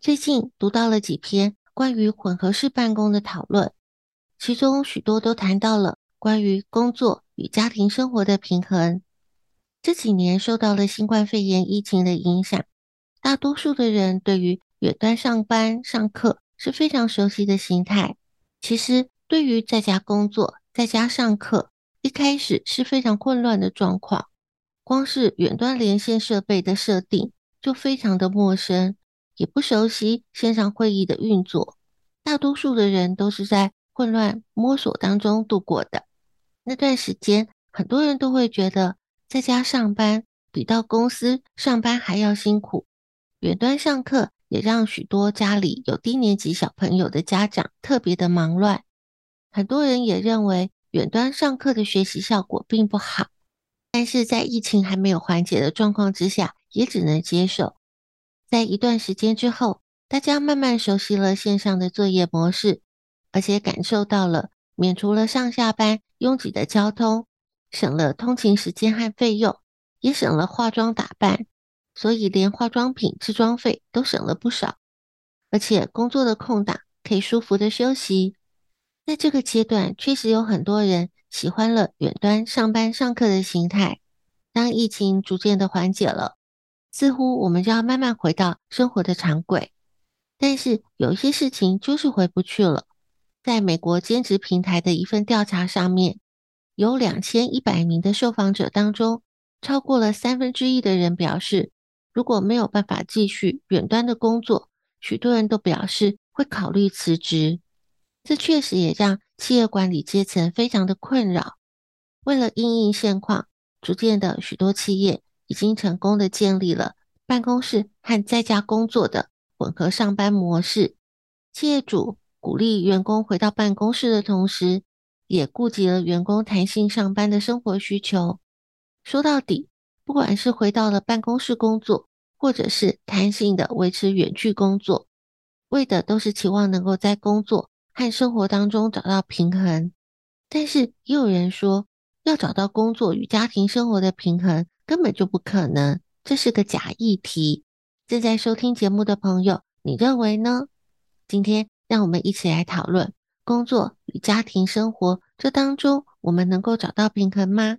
最近读到了几篇关于混合式办公的讨论，其中许多都谈到了关于工作与家庭生活的平衡。这几年受到了新冠肺炎疫情的影响，大多数的人对于远端上班、上课是非常熟悉的形态。其实，对于在家工作、在家上课，一开始是非常混乱的状况，光是远端连线设备的设定就非常的陌生。也不熟悉线上会议的运作，大多数的人都是在混乱摸索当中度过的。那段时间，很多人都会觉得在家上班比到公司上班还要辛苦。远端上课也让许多家里有低年级小朋友的家长特别的忙乱。很多人也认为远端上课的学习效果并不好，但是在疫情还没有缓解的状况之下，也只能接受。在一段时间之后，大家慢慢熟悉了线上的作业模式，而且感受到了免除了上下班拥挤的交通，省了通勤时间和费用，也省了化妆打扮，所以连化妆品制装费都省了不少。而且工作的空档可以舒服的休息。在这个阶段，确实有很多人喜欢了远端上班上课的形态。当疫情逐渐的缓解了。似乎我们就要慢慢回到生活的常轨，但是有一些事情就是回不去了。在美国兼职平台的一份调查上面，有两千一百名的受访者当中，超过了三分之一的人表示，如果没有办法继续远端的工作，许多人都表示会考虑辞职。这确实也让企业管理阶层非常的困扰。为了应应现况，逐渐的许多企业。已经成功的建立了办公室和在家工作的混合上班模式。企业主鼓励员工回到办公室的同时，也顾及了员工弹性上班的生活需求。说到底，不管是回到了办公室工作，或者是弹性的维持远距工作，为的都是期望能够在工作和生活当中找到平衡。但是也有人说，要找到工作与家庭生活的平衡，根本就不可能，这是个假议题。正在收听节目的朋友，你认为呢？今天让我们一起来讨论工作与家庭生活，这当中我们能够找到平衡吗？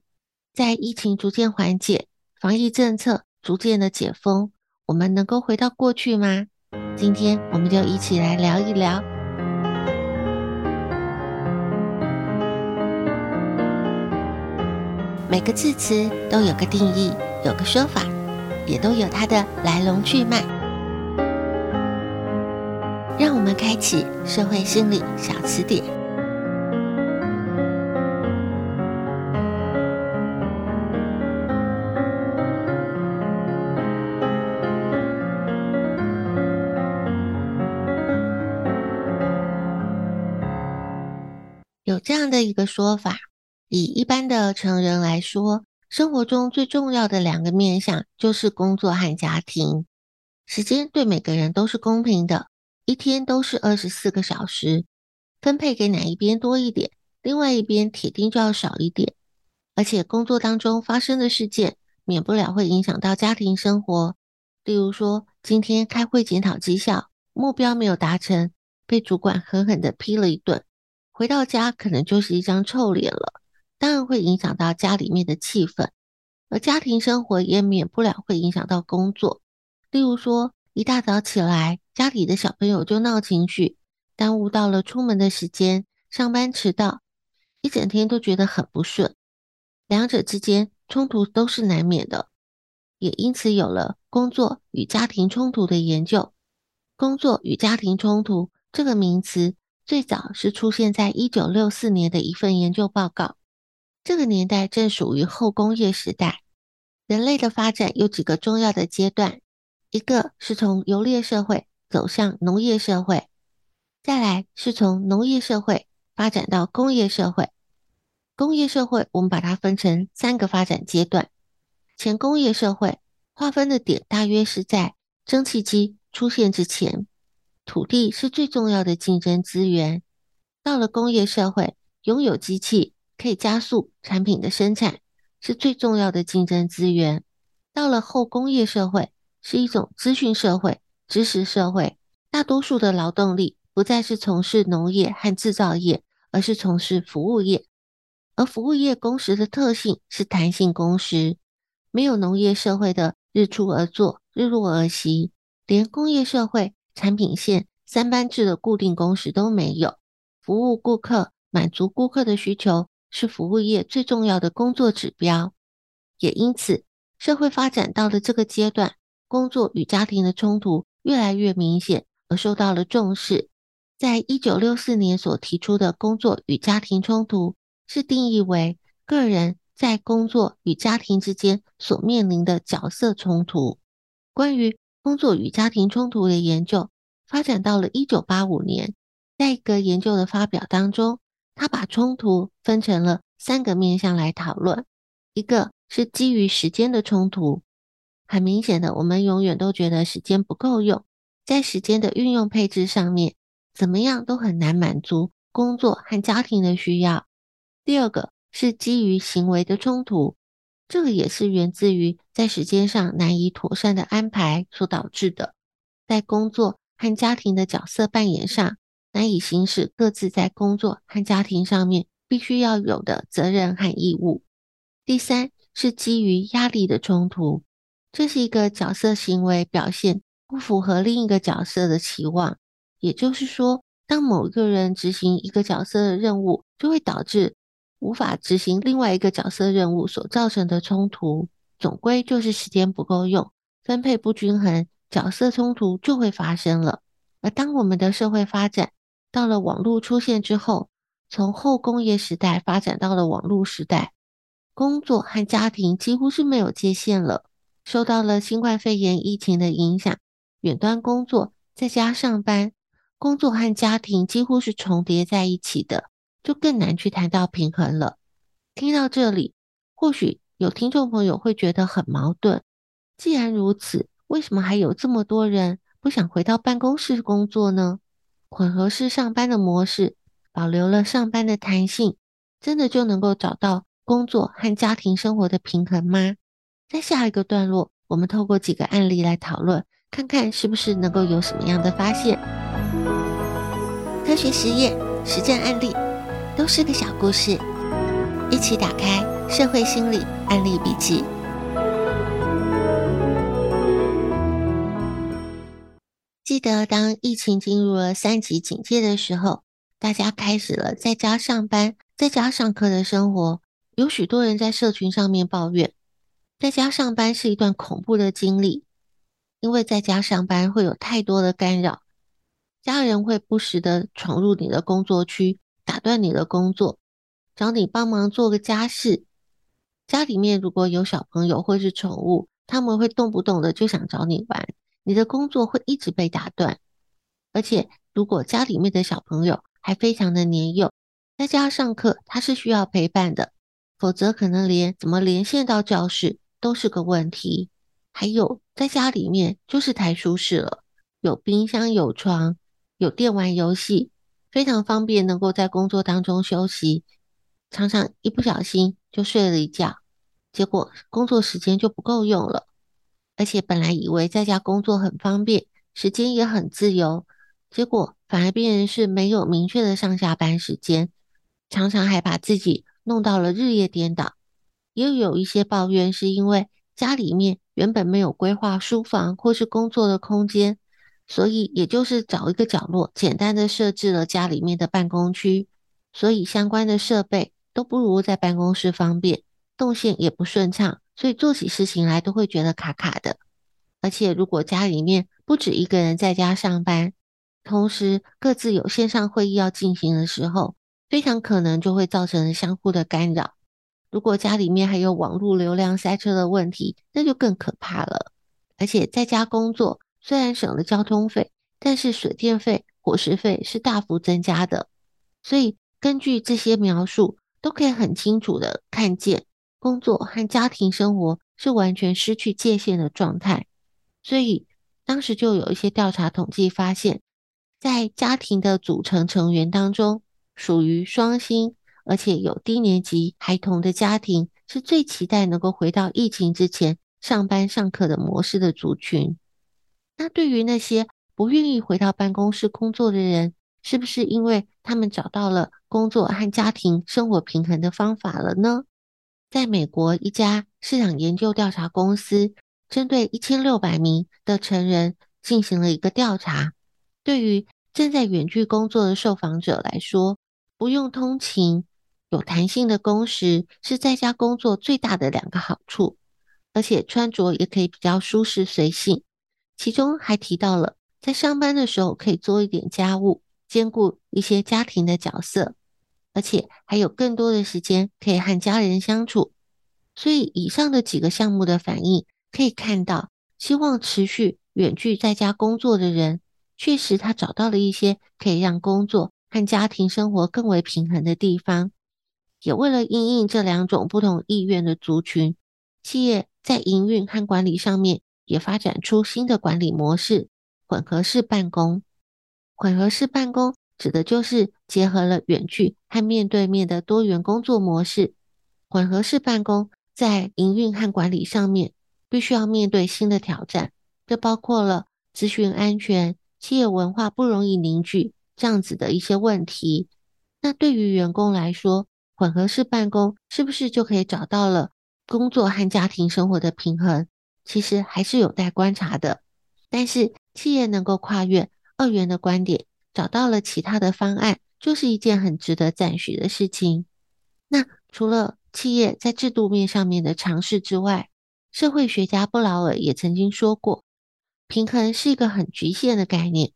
在疫情逐渐缓解、防疫政策逐渐的解封，我们能够回到过去吗？今天我们就一起来聊一聊。每个字词都有个定义，有个说法，也都有它的来龙去脉。让我们开启社会心理小词典。有这样的一个说法。以一般的成人来说，生活中最重要的两个面向就是工作和家庭。时间对每个人都是公平的，一天都是二十四个小时，分配给哪一边多一点，另外一边铁定就要少一点。而且工作当中发生的事件，免不了会影响到家庭生活。例如说，今天开会检讨绩效，目标没有达成，被主管狠狠地批了一顿，回到家可能就是一张臭脸了。当然会影响到家里面的气氛，而家庭生活也免不了会影响到工作。例如说，一大早起来，家里的小朋友就闹情绪，耽误到了出门的时间，上班迟到，一整天都觉得很不顺。两者之间冲突都是难免的，也因此有了工作与家庭冲突的研究。工作与家庭冲突这个名词最早是出现在一九六四年的一份研究报告。这个年代正属于后工业时代，人类的发展有几个重要的阶段，一个是从游猎社会走向农业社会，再来是从农业社会发展到工业社会。工业社会我们把它分成三个发展阶段，前工业社会划分的点大约是在蒸汽机出现之前，土地是最重要的竞争资源。到了工业社会，拥有机器。可以加速产品的生产，是最重要的竞争资源。到了后工业社会，是一种资讯社会、知识社会，大多数的劳动力不再是从事农业和制造业，而是从事服务业。而服务业工时的特性是弹性工时，没有农业社会的日出而作、日落而息，连工业社会产品线三班制的固定工时都没有。服务顾客，满足顾客的需求。是服务业最重要的工作指标，也因此，社会发展到了这个阶段，工作与家庭的冲突越来越明显，而受到了重视。在一九六四年所提出的工作与家庭冲突，是定义为个人在工作与家庭之间所面临的角色冲突。关于工作与家庭冲突的研究，发展到了一九八五年，在一个研究的发表当中。他把冲突分成了三个面向来讨论，一个是基于时间的冲突。很明显的，我们永远都觉得时间不够用，在时间的运用配置上面，怎么样都很难满足工作和家庭的需要。第二个是基于行为的冲突，这个也是源自于在时间上难以妥善的安排所导致的，在工作和家庭的角色扮演上。难以行使各自在工作和家庭上面必须要有的责任和义务。第三是基于压力的冲突，这是一个角色行为表现不符合另一个角色的期望，也就是说，当某一个人执行一个角色的任务，就会导致无法执行另外一个角色任务所造成的冲突，总归就是时间不够用，分配不均衡，角色冲突就会发生了。而当我们的社会发展，到了网络出现之后，从后工业时代发展到了网络时代，工作和家庭几乎是没有界限了。受到了新冠肺炎疫情的影响，远端工作在家上班，工作和家庭几乎是重叠在一起的，就更难去谈到平衡了。听到这里，或许有听众朋友会觉得很矛盾。既然如此，为什么还有这么多人不想回到办公室工作呢？混合式上班的模式，保留了上班的弹性，真的就能够找到工作和家庭生活的平衡吗？在下一个段落，我们透过几个案例来讨论，看看是不是能够有什么样的发现。科学实验、实战案例，都是个小故事，一起打开社会心理案例笔记。记得当疫情进入了三级警戒的时候，大家开始了在家上班、在家上课的生活。有许多人在社群上面抱怨，在家上班是一段恐怖的经历，因为在家上班会有太多的干扰，家人会不时的闯入你的工作区，打断你的工作，找你帮忙做个家事。家里面如果有小朋友或是宠物，他们会动不动的就想找你玩。你的工作会一直被打断，而且如果家里面的小朋友还非常的年幼，在家上课他是需要陪伴的，否则可能连怎么连线到教室都是个问题。还有在家里面就是太舒适了，有冰箱有床，有电玩游戏，非常方便能够在工作当中休息。常常一不小心就睡了一觉，结果工作时间就不够用了。而且本来以为在家工作很方便，时间也很自由，结果反而变成是没有明确的上下班时间，常常还把自己弄到了日夜颠倒。也有一些抱怨是因为家里面原本没有规划书房或是工作的空间，所以也就是找一个角落，简单的设置了家里面的办公区，所以相关的设备。都不如在办公室方便，动线也不顺畅，所以做起事情来都会觉得卡卡的。而且如果家里面不止一个人在家上班，同时各自有线上会议要进行的时候，非常可能就会造成相互的干扰。如果家里面还有网络流量塞车的问题，那就更可怕了。而且在家工作虽然省了交通费，但是水电费、伙食费是大幅增加的。所以根据这些描述，都可以很清楚的看见，工作和家庭生活是完全失去界限的状态。所以当时就有一些调查统计发现，在家庭的组成成员当中，属于双薪而且有低年级孩童的家庭，是最期待能够回到疫情之前上班上课的模式的族群。那对于那些不愿意回到办公室工作的人，是不是因为他们找到了工作和家庭生活平衡的方法了呢？在美国，一家市场研究调查公司针对一千六百名的成人进行了一个调查。对于正在远距工作的受访者来说，不用通勤、有弹性的工时是在家工作最大的两个好处，而且穿着也可以比较舒适随性。其中还提到了在上班的时候可以做一点家务。兼顾一些家庭的角色，而且还有更多的时间可以和家人相处。所以，以上的几个项目的反应可以看到，希望持续远距在家工作的人，确实他找到了一些可以让工作和家庭生活更为平衡的地方。也为了应应这两种不同意愿的族群，企业在营运和管理上面也发展出新的管理模式——混合式办公。混合式办公指的就是结合了远距和面对面的多元工作模式。混合式办公在营运和管理上面必须要面对新的挑战，这包括了资讯安全、企业文化不容易凝聚这样子的一些问题。那对于员工来说，混合式办公是不是就可以找到了工作和家庭生活的平衡？其实还是有待观察的。但是企业能够跨越。二元的观点，找到了其他的方案，就是一件很值得赞许的事情。那除了企业在制度面上面的尝试之外，社会学家布劳尔也曾经说过，平衡是一个很局限的概念，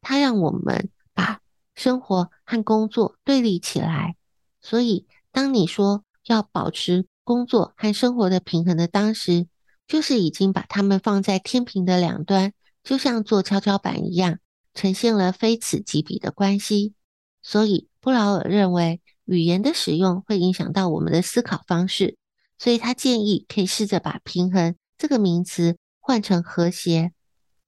它让我们把生活和工作对立起来。所以，当你说要保持工作和生活的平衡的当时，就是已经把它们放在天平的两端，就像做跷跷板一样。呈现了非此即彼的关系，所以布劳尔认为语言的使用会影响到我们的思考方式，所以他建议可以试着把“平衡”这个名词换成“和谐”。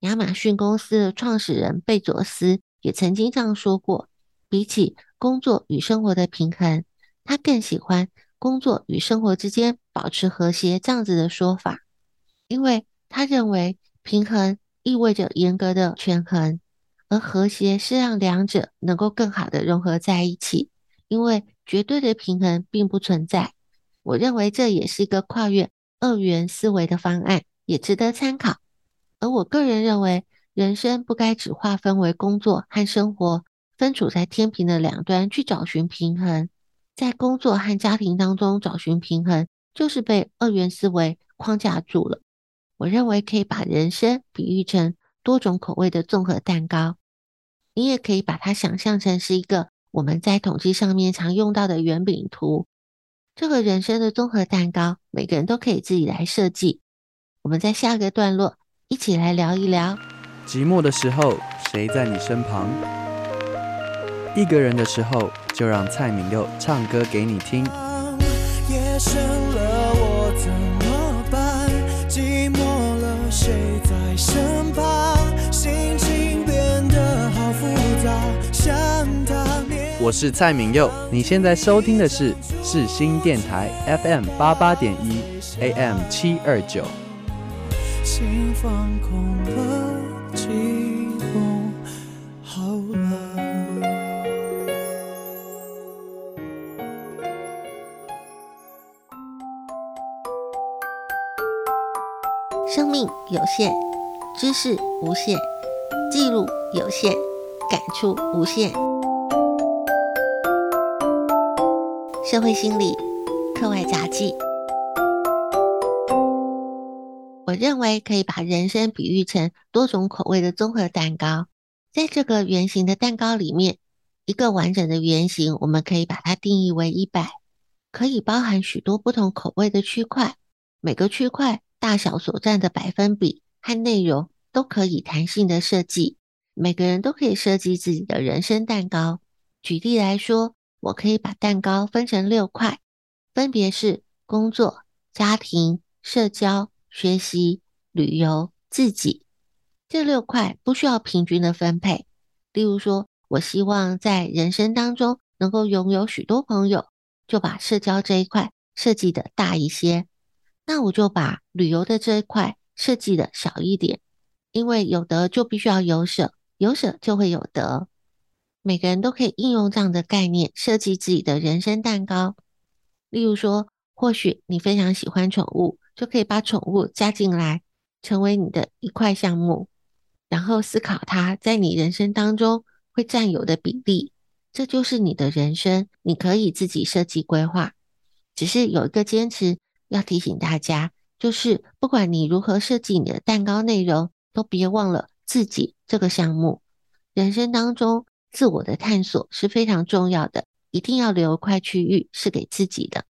亚马逊公司的创始人贝佐斯也曾经这样说过：“比起工作与生活的平衡，他更喜欢工作与生活之间保持和谐这样子的说法，因为他认为平衡意味着严格的权衡。”而和谐是让两者能够更好的融合在一起，因为绝对的平衡并不存在。我认为这也是一个跨越二元思维的方案，也值得参考。而我个人认为，人生不该只划分为工作和生活，分处在天平的两端去找寻平衡。在工作和家庭当中找寻平衡，就是被二元思维框架住了。我认为可以把人生比喻成多种口味的综合蛋糕。你也可以把它想象成是一个我们在统计上面常用到的圆饼图。这个人生的综合蛋糕，每个人都可以自己来设计。我们在下个段落一起来聊一聊：寂寞的时候，谁在你身旁？一个人的时候，就让蔡敏佑唱歌给你听。夜深我是蔡明佑，你现在收听的是世新电台 FM 八八点一 AM 七二九。心放空了，寂寞好了。生命有限，知识无限，记录有限，感触无限。社会心理课外杂记，我认为可以把人生比喻成多种口味的综合蛋糕。在这个圆形的蛋糕里面，一个完整的圆形，我们可以把它定义为一百，可以包含许多不同口味的区块。每个区块大小所占的百分比和内容都可以弹性的设计。每个人都可以设计自己的人生蛋糕。举例来说，我可以把蛋糕分成六块，分别是工作、家庭、社交、学习、旅游、自己。这六块不需要平均的分配。例如说，我希望在人生当中能够拥有许多朋友，就把社交这一块设计的大一些。那我就把旅游的这一块设计的小一点，因为有得就必须要有舍，有舍就会有得。每个人都可以应用这样的概念设计自己的人生蛋糕。例如说，或许你非常喜欢宠物，就可以把宠物加进来，成为你的一块项目，然后思考它在你人生当中会占有的比例。这就是你的人生，你可以自己设计规划。只是有一个坚持要提醒大家，就是不管你如何设计你的蛋糕内容，都别忘了自己这个项目。人生当中，自我的探索是非常重要的，一定要留一块区域是给自己的。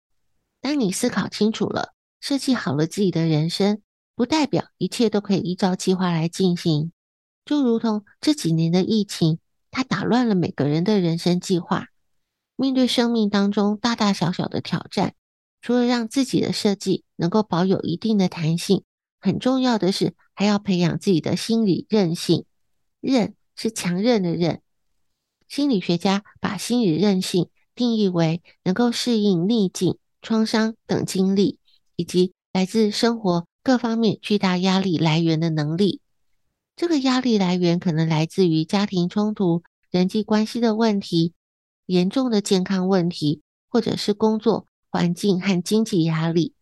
当你思考清楚了，设计好了自己的人生，不代表一切都可以依照计划来进行。就如同这几年的疫情，它打乱了每个人的人生计划。面对生命当中大大小小的挑战，除了让自己的设计能够保有一定的弹性，很重要的是还要培养自己的心理韧性。韧是强韧的韧。心理学家把心理韧性定义为能够适应逆境、创伤等经历，以及来自生活各方面巨大压力来源的能力。这个压力来源可能来自于家庭冲突、人际关系的问题、严重的健康问题，或者是工作环境和经济压力。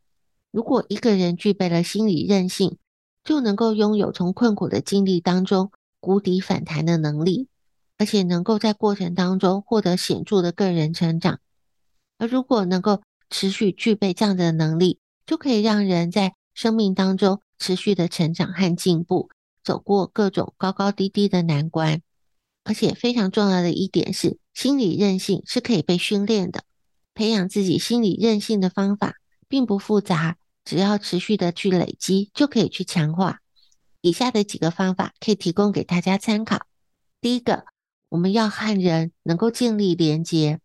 如果一个人具备了心理韧性，就能够拥有从困苦的经历当中谷底反弹的能力。而且能够在过程当中获得显著的个人成长，而如果能够持续具备这样的能力，就可以让人在生命当中持续的成长和进步，走过各种高高低低的难关。而且非常重要的一点是，心理韧性是可以被训练的。培养自己心理韧性的方法并不复杂，只要持续的去累积，就可以去强化。以下的几个方法可以提供给大家参考。第一个。我们要和人能够建立连结，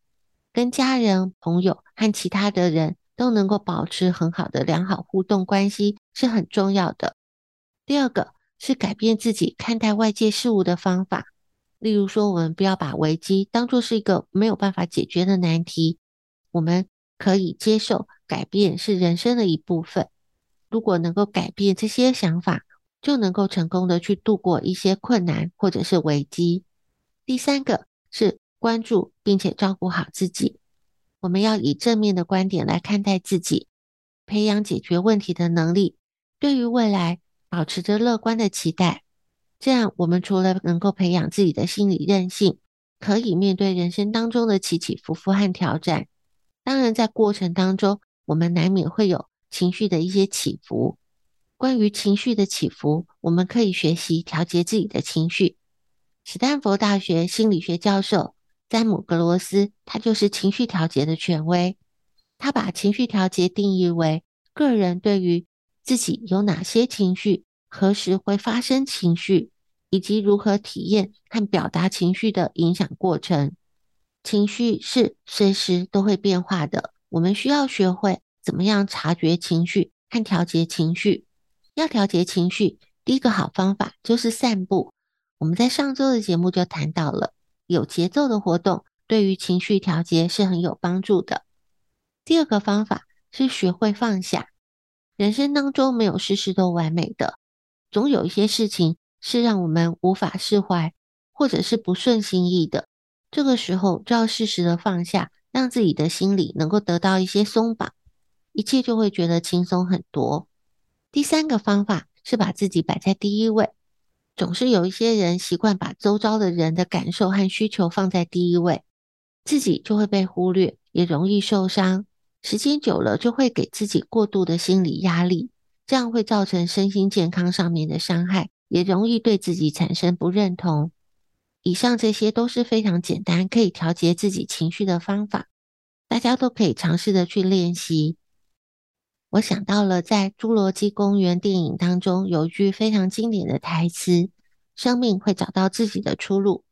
跟家人、朋友和其他的人都能够保持很好的良好互动关系是很重要的。第二个是改变自己看待外界事物的方法，例如说，我们不要把危机当作是一个没有办法解决的难题，我们可以接受改变是人生的一部分。如果能够改变这些想法，就能够成功的去度过一些困难或者是危机。第三个是关注并且照顾好自己。我们要以正面的观点来看待自己，培养解决问题的能力，对于未来保持着乐观的期待。这样，我们除了能够培养自己的心理韧性，可以面对人生当中的起起伏伏和挑战。当然，在过程当中，我们难免会有情绪的一些起伏。关于情绪的起伏，我们可以学习调节自己的情绪。史丹佛大学心理学教授詹姆·格罗斯，他就是情绪调节的权威。他把情绪调节定义为个人对于自己有哪些情绪、何时会发生情绪，以及如何体验和表达情绪的影响过程。情绪是随时都会变化的，我们需要学会怎么样察觉情绪和调节情绪。要调节情绪，第一个好方法就是散步。我们在上周的节目就谈到了，有节奏的活动，对于情绪调节是很有帮助的。第二个方法是学会放下。人生当中没有事事都完美的，总有一些事情是让我们无法释怀，或者是不顺心意的。这个时候就要适时的放下，让自己的心里能够得到一些松绑，一切就会觉得轻松很多。第三个方法是把自己摆在第一位。总是有一些人习惯把周遭的人的感受和需求放在第一位，自己就会被忽略，也容易受伤。时间久了，就会给自己过度的心理压力，这样会造成身心健康上面的伤害，也容易对自己产生不认同。以上这些都是非常简单可以调节自己情绪的方法，大家都可以尝试的去练习。我想到了在《侏罗纪公园》电影当中有一句非常经典的台词：“生命会找到自己的出路。”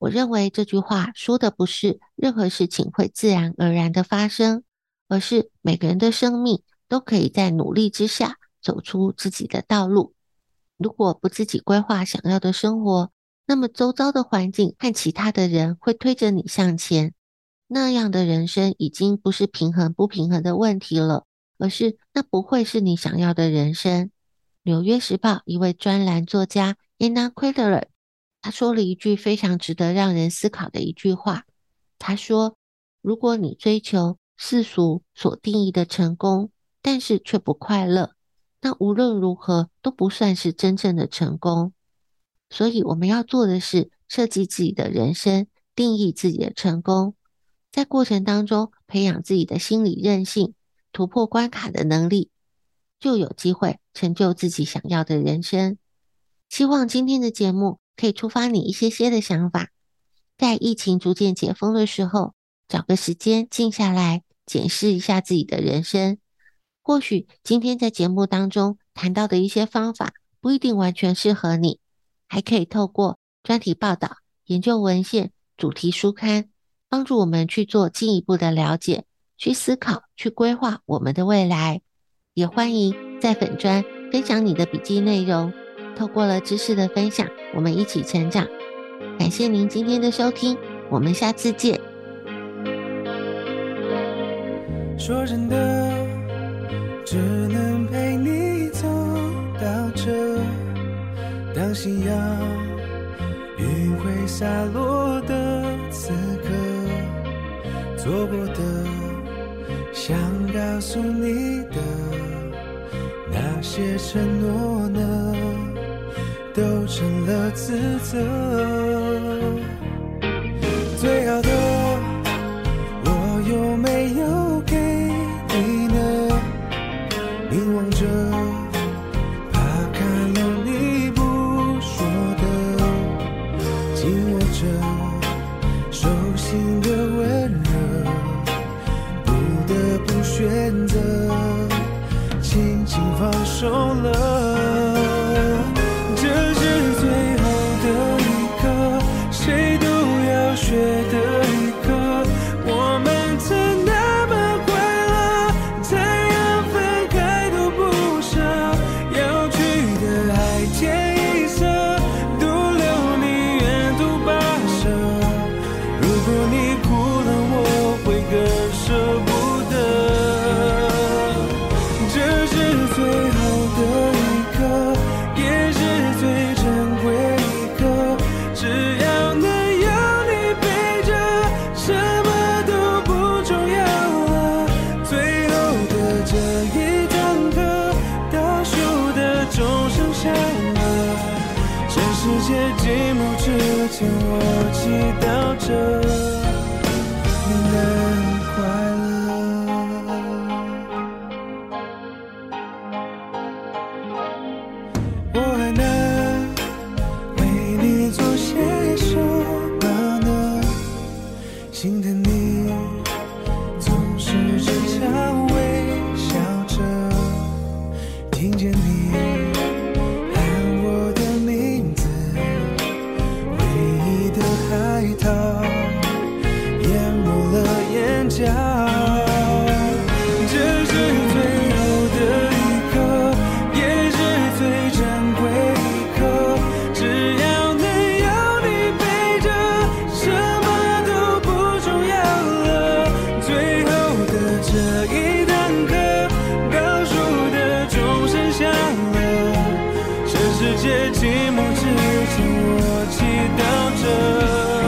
我认为这句话说的不是任何事情会自然而然的发生。而是每个人的生命都可以在努力之下走出自己的道路。如果不自己规划想要的生活，那么周遭的环境和其他的人会推着你向前。那样的人生已经不是平衡不平衡的问题了，而是那不会是你想要的人生。纽约时报一位专栏作家 Anna Quiller，他说了一句非常值得让人思考的一句话。他说：“如果你追求……”世俗所定义的成功，但是却不快乐，那无论如何都不算是真正的成功。所以我们要做的是设计自己的人生，定义自己的成功，在过程当中培养自己的心理韧性，突破关卡的能力，就有机会成就自己想要的人生。希望今天的节目可以触发你一些些的想法，在疫情逐渐解封的时候，找个时间静下来。检视一下自己的人生，或许今天在节目当中谈到的一些方法不一定完全适合你，还可以透过专题报道、研究文献、主题书刊，帮助我们去做进一步的了解、去思考、去规划我们的未来。也欢迎在粉专分享你的笔记内容，透过了知识的分享，我们一起成长。感谢您今天的收听，我们下次见。说真的，只能陪你走到这。当夕阳余晖洒落的此刻，做过的，想告诉你的那些承诺呢，都成了自责。最好的我有没有给你呢？凝望着，怕看了你不说的，紧握着手心的温柔。选择轻轻放手了。寂寞之前我祈祷着世界寂寞之前我祈祷着。